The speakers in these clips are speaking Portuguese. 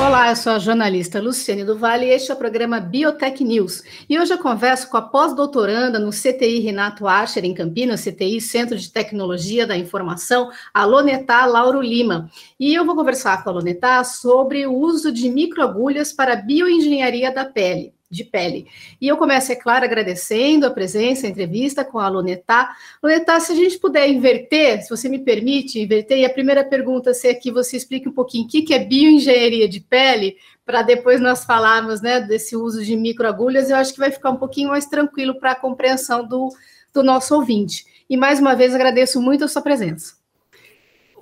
Olá, eu sou a jornalista Luciane do Vale e este é o programa Biotech News. E hoje eu converso com a pós-doutoranda no CTI Renato Archer, em Campinas, CTI Centro de Tecnologia da Informação, a Lonetá Lauro Lima. E eu vou conversar com a Lonetá sobre o uso de microagulhas para bioengenharia da pele de pele. E eu começo, é claro, agradecendo a presença, a entrevista com a Lunetá. Lunetá, se a gente puder inverter, se você me permite inverter, e a primeira pergunta ser que você explique um pouquinho o que é bioengenharia de pele, para depois nós falarmos né, desse uso de microagulhas, eu acho que vai ficar um pouquinho mais tranquilo para a compreensão do, do nosso ouvinte. E mais uma vez agradeço muito a sua presença.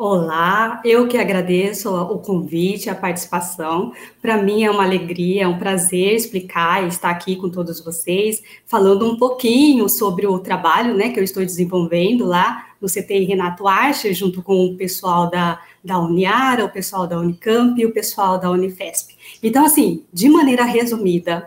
Olá, eu que agradeço o convite, a participação. Para mim é uma alegria, é um prazer explicar e estar aqui com todos vocês, falando um pouquinho sobre o trabalho né, que eu estou desenvolvendo lá no CTI Renato Archer, junto com o pessoal da, da Uniara, o pessoal da Unicamp e o pessoal da Unifesp. Então, assim, de maneira resumida,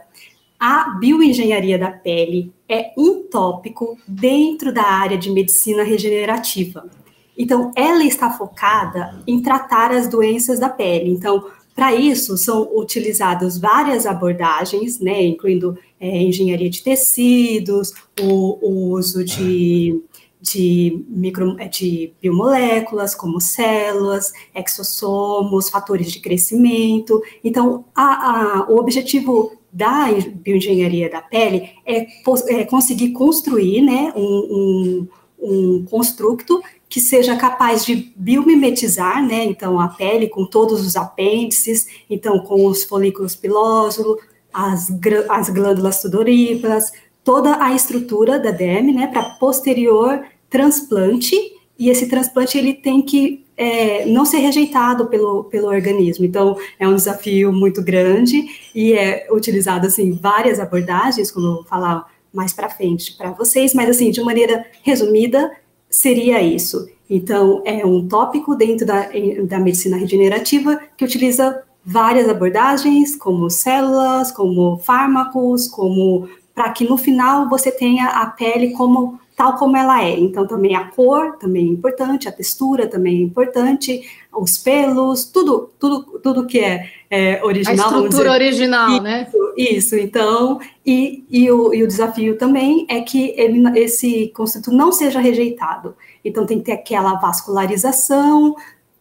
a bioengenharia da pele é um tópico dentro da área de medicina regenerativa. Então, ela está focada em tratar as doenças da pele. Então, para isso, são utilizadas várias abordagens, né, incluindo é, engenharia de tecidos, o, o uso de, de, micro, é, de biomoléculas, como células, exossomos, fatores de crescimento. Então, a, a, o objetivo da bioengenharia da pele é, é conseguir construir né, um, um, um construto que seja capaz de biomimetizar, né, então a pele com todos os apêndices, então com os folículos pilósos, as, as glândulas sudoríparas, toda a estrutura da derme, né, para posterior transplante, e esse transplante ele tem que é, não ser rejeitado pelo, pelo organismo. Então, é um desafio muito grande e é utilizado, assim, várias abordagens, como eu vou falar mais para frente para vocês, mas, assim, de maneira resumida, seria isso. Então, é um tópico dentro da, da medicina regenerativa que utiliza várias abordagens, como células, como fármacos, como para que no final você tenha a pele como tal como ela é. Então, também a cor também é importante, a textura também é importante, os pelos, tudo, tudo, tudo que é, é original. A estrutura original, isso, né? Isso, então, e, e, o, e o desafio também é que ele, esse construto não seja rejeitado. Então, tem que ter aquela vascularização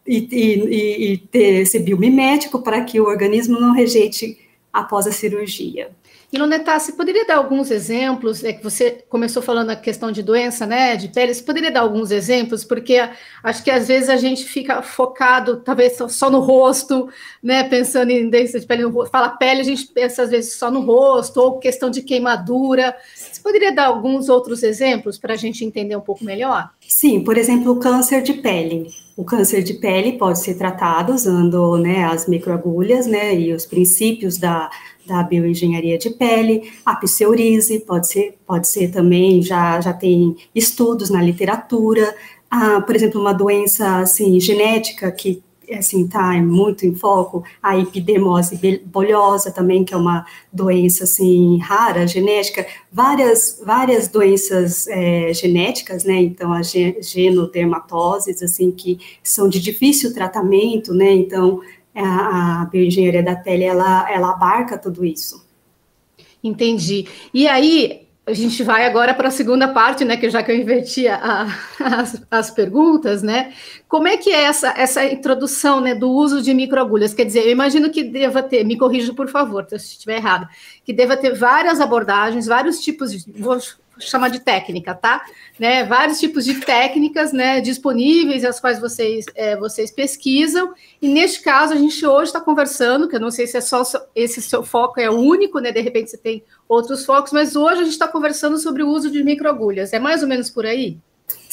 e, e, e ter esse biomimético para que o organismo não rejeite após a cirurgia. E Lunetá, você poderia dar alguns exemplos? É que você começou falando a questão de doença, né, de pele. Você poderia dar alguns exemplos? Porque acho que às vezes a gente fica focado, talvez só no rosto, né, pensando em doença de pele no rosto. Fala pele, a gente pensa às vezes só no rosto ou questão de queimadura. Você poderia dar alguns outros exemplos para a gente entender um pouco melhor? Sim, por exemplo, o câncer de pele. O câncer de pele pode ser tratado usando né, as microagulhas né, e os princípios da da bioengenharia de pele, a pseuríase pode ser, pode ser também, já, já tem estudos na literatura, ah, por exemplo, uma doença assim, genética que assim está muito em foco, a epidermose bolhosa também, que é uma doença assim rara, genética, várias várias doenças é, genéticas, né? Então a genodermatoses assim que são de difícil tratamento, né? Então a, a bioengenharia da pele, ela, ela abarca tudo isso. Entendi. E aí, a gente vai agora para a segunda parte, né? Que já que eu inverti a, as, as, perguntas, né? Como é que é essa, essa introdução né, do uso de microagulhas? Quer dizer, eu imagino que deva ter, me corrija por favor, se estiver errado, que deva ter várias abordagens, vários tipos de. Vou chamar de técnica, tá? Né, vários tipos de técnicas né, disponíveis, as quais vocês, é, vocês pesquisam, e neste caso a gente hoje está conversando, que eu não sei se é só esse seu foco é o único, né? De repente você tem outros focos, mas hoje a gente está conversando sobre o uso de microagulhas. É mais ou menos por aí?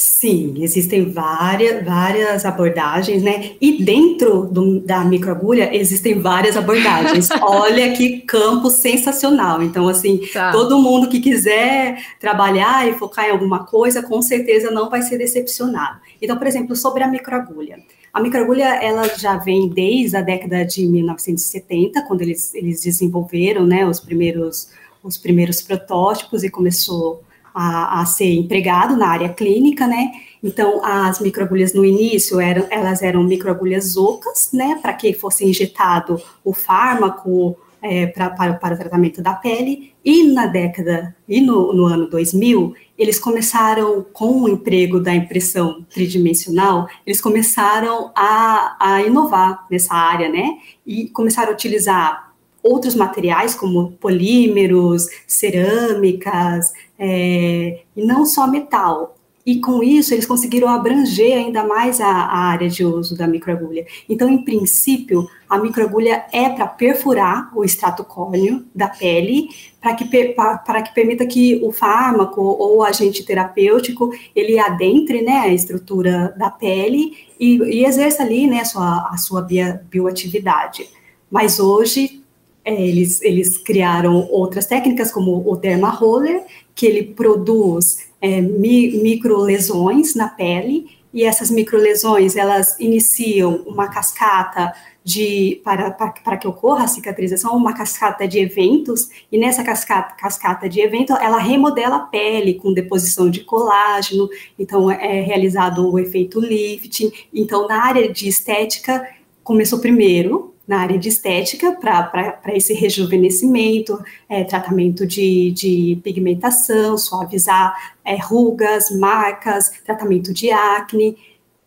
Sim, existem várias, várias abordagens, né? E dentro do, da microagulha existem várias abordagens. Olha que campo sensacional. Então, assim, tá. todo mundo que quiser trabalhar e focar em alguma coisa, com certeza não vai ser decepcionado. Então, por exemplo, sobre a microagulha. A microagulha, ela já vem desde a década de 1970, quando eles, eles desenvolveram, né, os primeiros, os primeiros protótipos e começou a, a, ser empregado na área clínica, né? Então, as microagulhas no início eram, elas eram microagulhas ocas, né? Para que fosse injetado o fármaco é, pra, para, para o tratamento da pele. E na década, e no, no ano 2000, eles começaram, com o emprego da impressão tridimensional, eles começaram a, a inovar nessa área, né? E começaram a utilizar outros materiais como polímeros, cerâmicas, é, e não só metal. E com isso eles conseguiram abranger ainda mais a, a área de uso da microagulha. Então, em princípio, a microagulha é para perfurar o extrato córneo da pele, para que, para que permita que o fármaco ou agente terapêutico ele adentre né, a estrutura da pele e, e exerça ali né, a sua, a sua bioatividade. Mas hoje é, eles, eles criaram outras técnicas, como o Derma Roller, que ele produz é, mi, microlesões na pele, e essas microlesões, elas iniciam uma cascata de, para, para, para, que ocorra a cicatrização, uma cascata de eventos, e nessa cascata, cascata de evento, ela remodela a pele com deposição de colágeno, então é realizado o efeito lifting, então na área de estética, começou primeiro na área de estética para esse rejuvenescimento, é, tratamento de, de, pigmentação, suavizar é, rugas, marcas, tratamento de acne.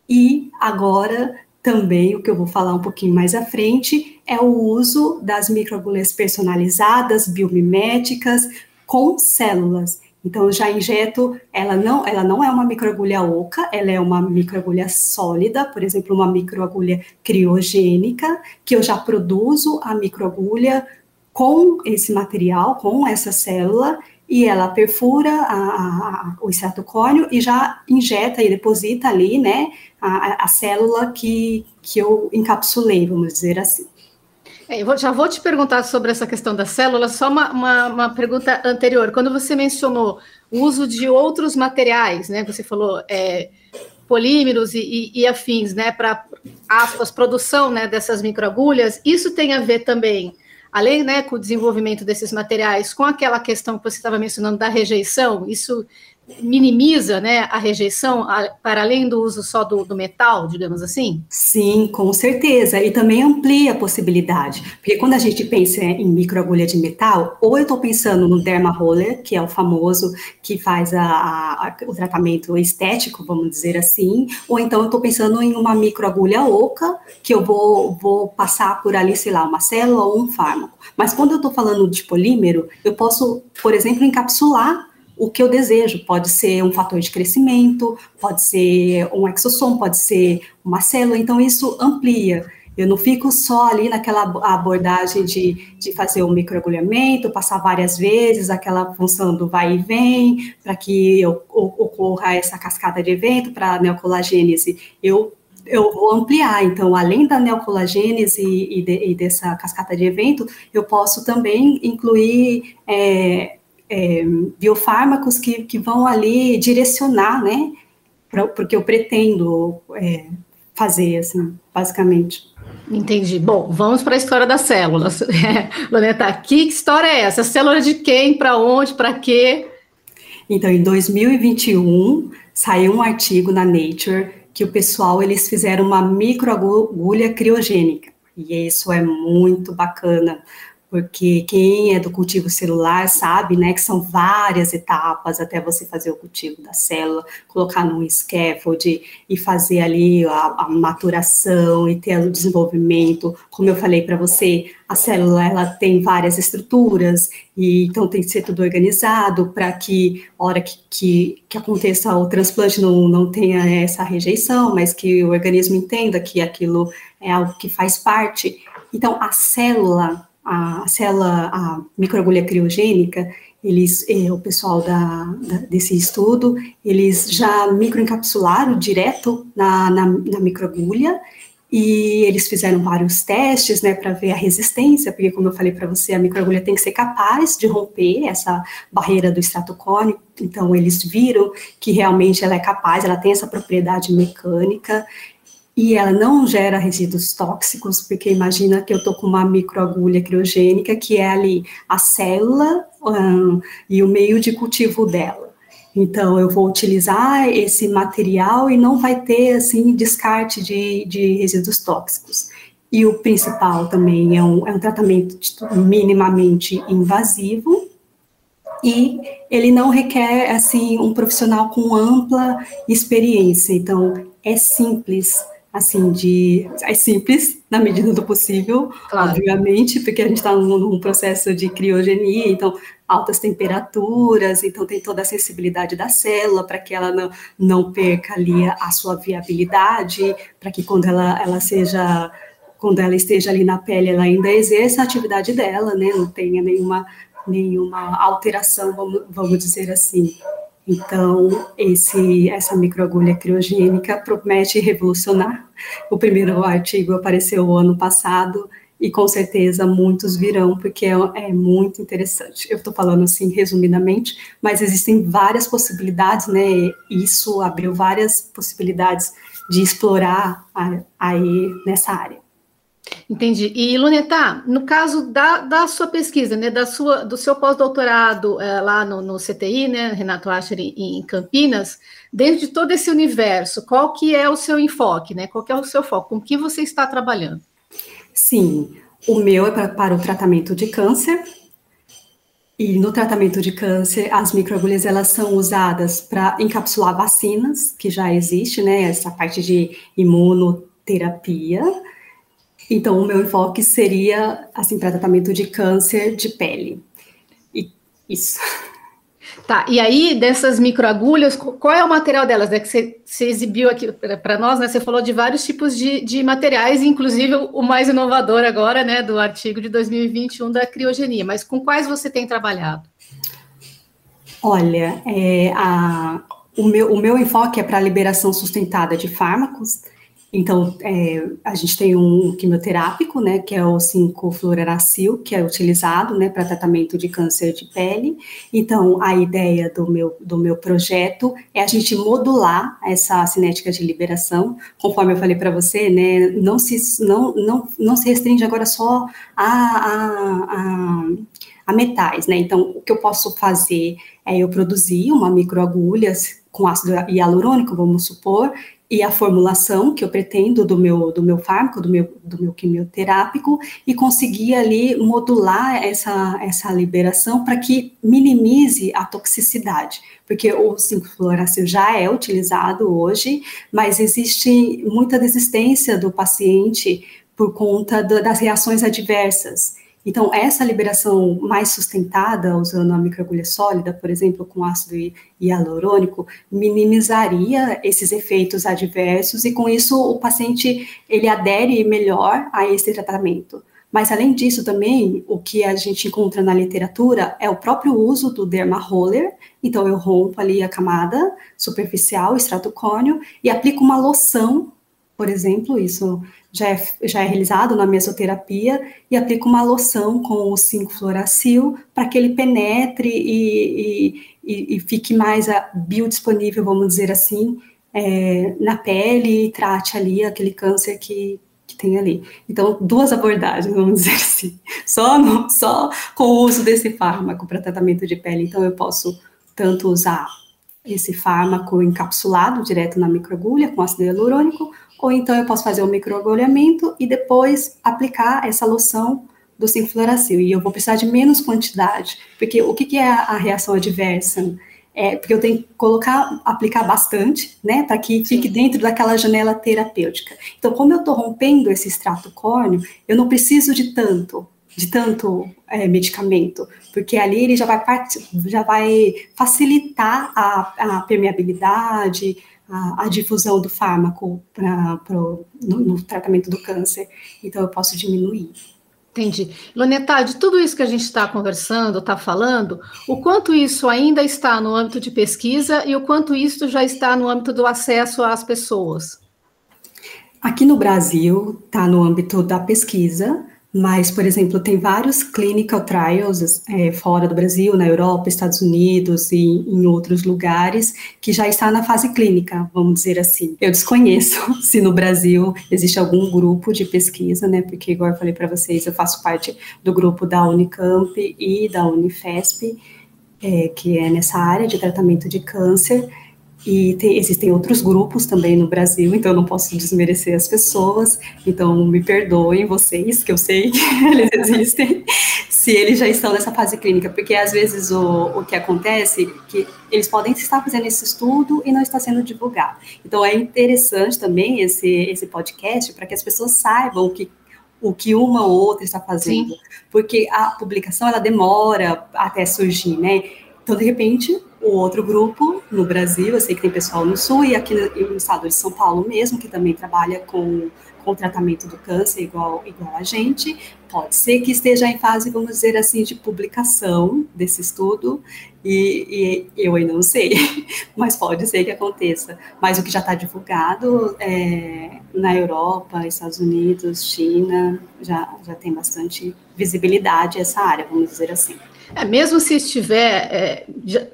E agora também o que eu vou falar um pouquinho mais à frente é o uso das microagulhas personalizadas, biomiméticas, com células. Então, eu já injeto, ela não, ela não é uma microagulha oca, ela é uma microagulha sólida, por exemplo, uma microagulha criogênica, que eu já produzo a microagulha com esse material, com essa célula, e ela perfura a, a, o extrato córneo e já injeta e deposita ali, né, a, a célula que, que eu encapsulei, vamos dizer assim. É, eu já vou te perguntar sobre essa questão das células, só uma, uma, uma, pergunta anterior. Quando você mencionou o uso de outros materiais, né? Você falou é, polímeros e, e, e, afins, né? Para aspas, produção né, dessas microagulhas, isso tem a ver também, além né, com o desenvolvimento desses materiais, com aquela questão que você estava mencionando da rejeição, isso minimiza né, a rejeição a, para além do uso só do, do, metal, digamos assim? Sim, com certeza. E também amplia a possibilidade. Porque quando a gente pensa em microagulha de metal, ou eu estou pensando no Derma Roller, que é o famoso que faz a, a, o tratamento estético, vamos dizer assim, ou então eu estou pensando em uma microagulha oca, que eu vou, vou passar por ali, sei lá, uma célula ou um fármaco. Mas quando eu estou falando de polímero, eu posso, por exemplo, encapsular o que eu desejo. Pode ser um fator de crescimento, pode ser um exossomo, pode ser uma célula, então isso amplia. Eu não fico só ali naquela abordagem de, de fazer o microagulhamento, passar várias vezes aquela função do vai e vem, para que eu, ocorra essa cascada de evento para a neocolagênese. Eu eu vou ampliar. Então, além da neocolagênese e, de, e, dessa cascata de evento, eu posso também incluir é, é, biofármacos que, que vão ali direcionar, né, porque eu pretendo é, fazer, assim, basicamente. Entendi. Bom, vamos para a história das células. É, Loneta, que história é essa? Célula de quem, para onde, para quê? Então, em 2021, saiu um artigo na Nature que o pessoal, eles fizeram uma microagulha criogênica. E isso é muito bacana, porque quem é do cultivo celular sabe, né, que são várias etapas até você fazer o cultivo da célula, colocar num scaffold e fazer ali a, a maturação e ter o desenvolvimento. Como eu falei para você, a célula ela tem várias estruturas e então tem que ser tudo organizado para que hora que, que, que, aconteça o transplante não, não tenha essa rejeição, mas que o organismo entenda que aquilo é algo que faz parte. Então, a célula a célula, a microagulha criogênica, eles, eh, o pessoal da, da, desse estudo, eles já microencapsularam direto na, na, na microagulha e eles fizeram vários testes, né, para ver a resistência, porque como eu falei para você, a microagulha tem que ser capaz de romper essa barreira do extrato córneo, então eles viram que realmente ela é capaz, ela tem essa propriedade mecânica, e ela não gera resíduos tóxicos, porque imagina que eu estou com uma microagulha criogênica, que é ali a célula um, e o meio de cultivo dela. Então, eu vou utilizar esse material e não vai ter, assim, descarte de, de resíduos tóxicos. E o principal também é um, é um tratamento minimamente invasivo, e ele não requer assim um profissional com ampla experiência. Então é simples, assim de é simples na medida do possível, claro. obviamente, porque a gente está num, processo de criogenia, então altas temperaturas, então tem toda a sensibilidade da célula para que ela não, não perca ali a, a sua viabilidade, para que quando ela, ela seja quando ela esteja ali na pele, ela ainda exerça a atividade dela, né? Não tenha nenhuma nenhuma alteração, vamos, vamos dizer assim. Então, esse, essa microagulha criogênica promete revolucionar. O primeiro artigo apareceu ano passado e com certeza muitos virão, porque é, é muito interessante. Eu estou falando assim resumidamente, mas existem várias possibilidades, né? Isso abriu várias possibilidades de explorar aí nessa área. Entendi. E, Luneta, no caso da, da sua pesquisa, né, da sua, do seu pós-doutorado é, lá no, no, CTI, né, Renato Ascher, em, em, Campinas, dentro de todo esse universo, qual que é o seu enfoque, né? Qual que é o seu foco? Com que você está trabalhando? Sim, o meu é para, para o tratamento de câncer, e no tratamento de câncer, as microagulhas elas são usadas para encapsular vacinas, que já existe, né? Essa parte de imunoterapia, então, o meu enfoque seria, assim, para tratamento de câncer de pele. E isso. Tá, e aí, dessas microagulhas, qual é o material delas? É que você, você exibiu aqui para nós, né? Você falou de vários tipos de, de materiais, inclusive o mais inovador agora, né, do artigo de 2021 da criogenia. Mas com quais você tem trabalhado? Olha, é, a, o, meu, o meu enfoque é para a liberação sustentada de fármacos, então, é, a gente tem um quimioterápico, né, que é o 5-fluoracil, que é utilizado, né, para tratamento de câncer de pele. Então, a ideia do meu, do meu projeto é a gente modular essa cinética de liberação, conforme eu falei para você, né, não se, não, não, não se restringe agora só a, a, a, a metais, né, então, o que eu posso fazer é eu produzir uma microagulha com ácido hialurônico, vamos supor, e a formulação que eu pretendo do meu, do meu fármaco, do meu, do meu quimioterápico, e conseguir ali modular essa, essa liberação para que minimize a toxicidade, porque o 5-fluoracil já é utilizado hoje, mas existe muita desistência do paciente por conta do, das reações adversas. Então, essa liberação mais sustentada, usando a microagulha sólida, por exemplo, com ácido hialurônico, minimizaria esses efeitos adversos e, com isso, o paciente ele adere melhor a esse tratamento. Mas, além disso, também, o que a gente encontra na literatura é o próprio uso do derma roller. Então, eu rompo ali a camada superficial, extrato córneo, e aplico uma loção, por exemplo, isso já é, já é realizado na mesoterapia e aplica uma loção com o 5-fluoracil para que ele penetre e, e, e, fique mais biodisponível, vamos dizer assim, é, na pele e trate ali aquele câncer que, que tem ali. Então, duas abordagens, vamos dizer assim, só, no, só com o uso desse fármaco para tratamento de pele. Então, eu posso tanto usar esse fármaco encapsulado direto na microagulha com ácido hialurônico, ou então eu posso fazer o microagulhamento e depois aplicar essa loção do 5-fluoracil, e eu vou precisar de menos quantidade, porque o que, que é a, reação adversa? É, porque eu tenho que colocar, aplicar bastante, né, para que fique dentro daquela janela terapêutica. Então, como eu estou rompendo esse extrato córneo, eu não preciso de tanto, de tanto é, medicamento, porque ali ele já vai, já vai facilitar a, a permeabilidade, a, a difusão do fármaco pra, pro, no, no, tratamento do câncer, então eu posso diminuir. Entendi. Loneta, de tudo isso que a gente está conversando, está falando, o quanto isso ainda está no âmbito de pesquisa e o quanto isso já está no âmbito do acesso às pessoas? Aqui no Brasil, está no âmbito da pesquisa, Mas, por exemplo, tem vários clinical trials é, fora do Brasil, na Europa, Estados Unidos e em outros lugares, que já está na fase clínica, vamos dizer assim. Eu desconheço se no Brasil existe algum grupo de pesquisa, né? Porque, igual eu falei para vocês, eu faço parte do grupo da Unicamp e da Unifesp, é, que é nessa área de tratamento de câncer. E tem, existem outros grupos também no Brasil, então eu não posso desmerecer as pessoas. Então me perdoem vocês, que eu sei que eles existem, se eles já estão nessa fase clínica, porque às vezes o, o que acontece é que eles podem estar fazendo esse estudo e não está sendo divulgado. Então é interessante também esse, esse podcast para que as pessoas saibam que o que uma ou outra está fazendo, Sim. porque a publicação ela demora até surgir, né? Então, de repente, o outro grupo no Brasil, eu sei que tem pessoal no Sul e aqui no, estado de São Paulo mesmo, que também trabalha com, com o tratamento do câncer igual, igual a gente, pode ser que esteja em fase, vamos dizer assim, de publicação desse estudo, e, e eu ainda não sei, mas pode ser que aconteça. Mas o que já está divulgado é, na Europa, Estados Unidos, China, já, já tem bastante visibilidade essa área, vamos dizer assim. É, mesmo se estiver, é,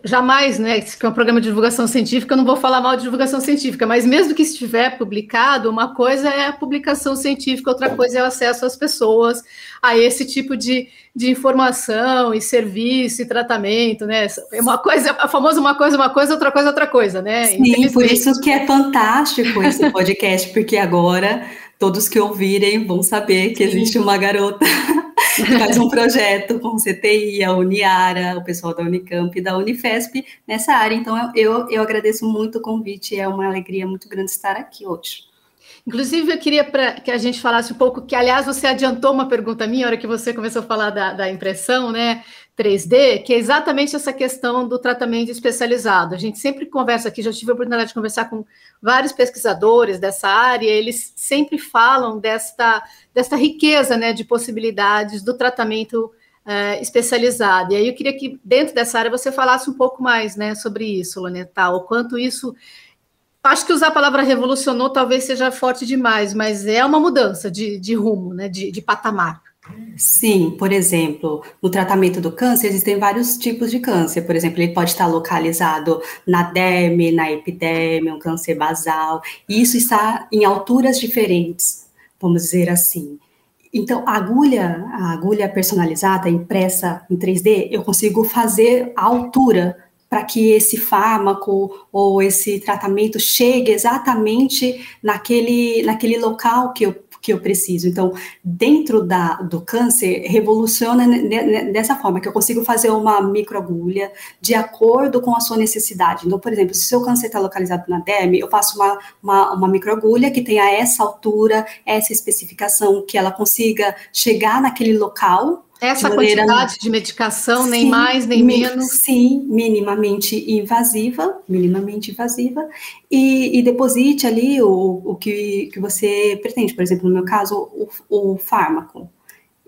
jamais, né, que é um programa de divulgação científica, eu não vou falar mal de divulgação científica, mas mesmo que estiver publicado, uma coisa é a publicação científica, outra coisa é o acesso às pessoas a esse tipo de, de informação e serviço e tratamento, né? É uma coisa, a famosa uma coisa, uma coisa, outra coisa, outra coisa, né? Sim, por isso que é fantástico esse podcast, porque agora todos que ouvirem vão saber que existe uma garota faz um projeto com o CTI, a Uniara, o pessoal da Unicamp e da Unifesp nessa área. Então, eu, eu agradeço muito o convite, é uma alegria muito grande estar aqui hoje. Inclusive, eu queria pra, que a gente falasse um pouco, que, aliás, você adiantou uma pergunta minha, na hora que você começou a falar da, da impressão, né? 3D, que é exatamente essa questão do tratamento especializado. A gente sempre conversa aqui, já tive a oportunidade de conversar com vários pesquisadores dessa área, eles sempre falam desta, desta riqueza né, de possibilidades do tratamento uh, especializado. E aí eu queria que, dentro dessa área, você falasse um pouco mais né, sobre isso, Loneta, o quanto isso. Acho que usar a palavra revolucionou talvez seja forte demais, mas é uma mudança de, de rumo, né, de, de patamar. Sim, por exemplo, no tratamento do câncer existem vários tipos de câncer. Por exemplo, ele pode estar localizado na derme, na epiderme, um câncer basal, e isso está em alturas diferentes, vamos dizer assim. Então, a agulha, a agulha personalizada, impressa em 3D, eu consigo fazer a altura para que esse fármaco ou esse tratamento chegue exatamente naquele, naquele local que eu que eu preciso. Então, dentro da, do câncer, revoluciona dessa forma, que eu consigo fazer uma microagulha de acordo com a sua necessidade. Então, por exemplo, se o seu câncer está localizado na derme, eu faço uma, uma, uma microagulha que tenha essa altura, essa especificação, que ela consiga chegar naquele local essa quantidade de medicação, sim, nem mais, nem menos. Sim, minimamente invasiva, minimamente invasiva, e, e deposite ali o, o que, que você pretende. Por exemplo, no meu caso, o, o fármaco.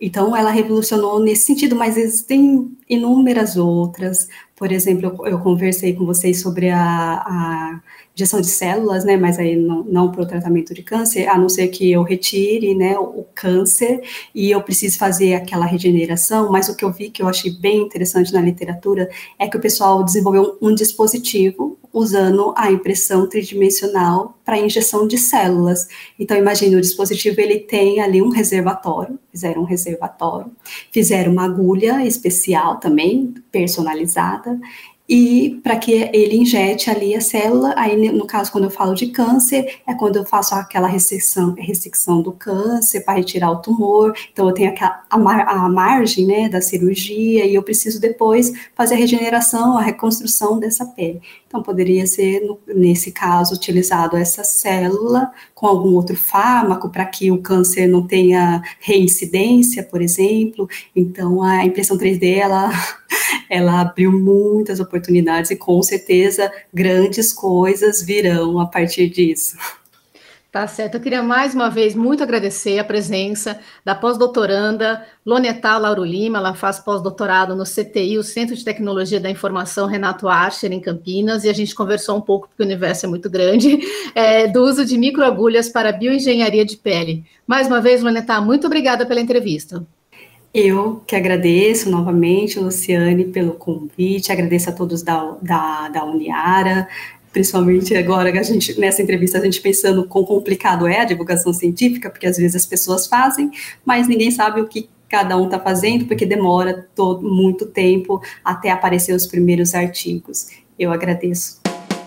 Então, ela revolucionou nesse sentido, mas existem inúmeras outras. Por exemplo, eu, eu conversei com vocês sobre a, a injeção de células, né, mas aí não, não para o tratamento de câncer, a não ser que eu retire, né, o, câncer e eu preciso fazer aquela regeneração, mas o que eu vi que eu achei bem interessante na literatura é que o pessoal desenvolveu um, um dispositivo usando a impressão tridimensional para injeção de células. Então, imagine, o dispositivo ele tem ali um reservatório, fizeram um reservatório, fizeram uma agulha especial também, personalizada, e para que ele injete ali a célula, aí no caso quando eu falo de câncer, é quando eu faço aquela ressecção, ressecção do câncer para retirar o tumor, então eu tenho aquela, a, mar, a margem né, da cirurgia e eu preciso depois fazer a regeneração, a reconstrução dessa pele. Então poderia ser, no, nesse caso, utilizado essa célula com algum outro fármaco para que o câncer não tenha reincidência, por exemplo. Então a impressão 3D, ela ela abriu muitas oportunidades e com certeza grandes coisas virão a partir disso. Tá certo. Eu queria mais uma vez muito agradecer a presença da pós-doutoranda Lonetal Lauro Lima. Ela faz pós-doutorado no CTI, o Centro de Tecnologia da Informação Renato Archer, em Campinas, e a gente conversou um pouco, porque o universo é muito grande, é, do uso de microagulhas para bioengenharia de pele. Mais uma vez, Lonetal, muito obrigada pela entrevista. Eu que agradeço novamente, Luciane, pelo convite, agradeço a todos da, da, da Uniara, principalmente agora que a gente, nessa entrevista, a gente pensando quão complicado é a divulgação científica, porque às vezes as pessoas fazem, mas ninguém sabe o que cada um está fazendo, porque demora todo, muito tempo até aparecer os primeiros artigos. Eu agradeço.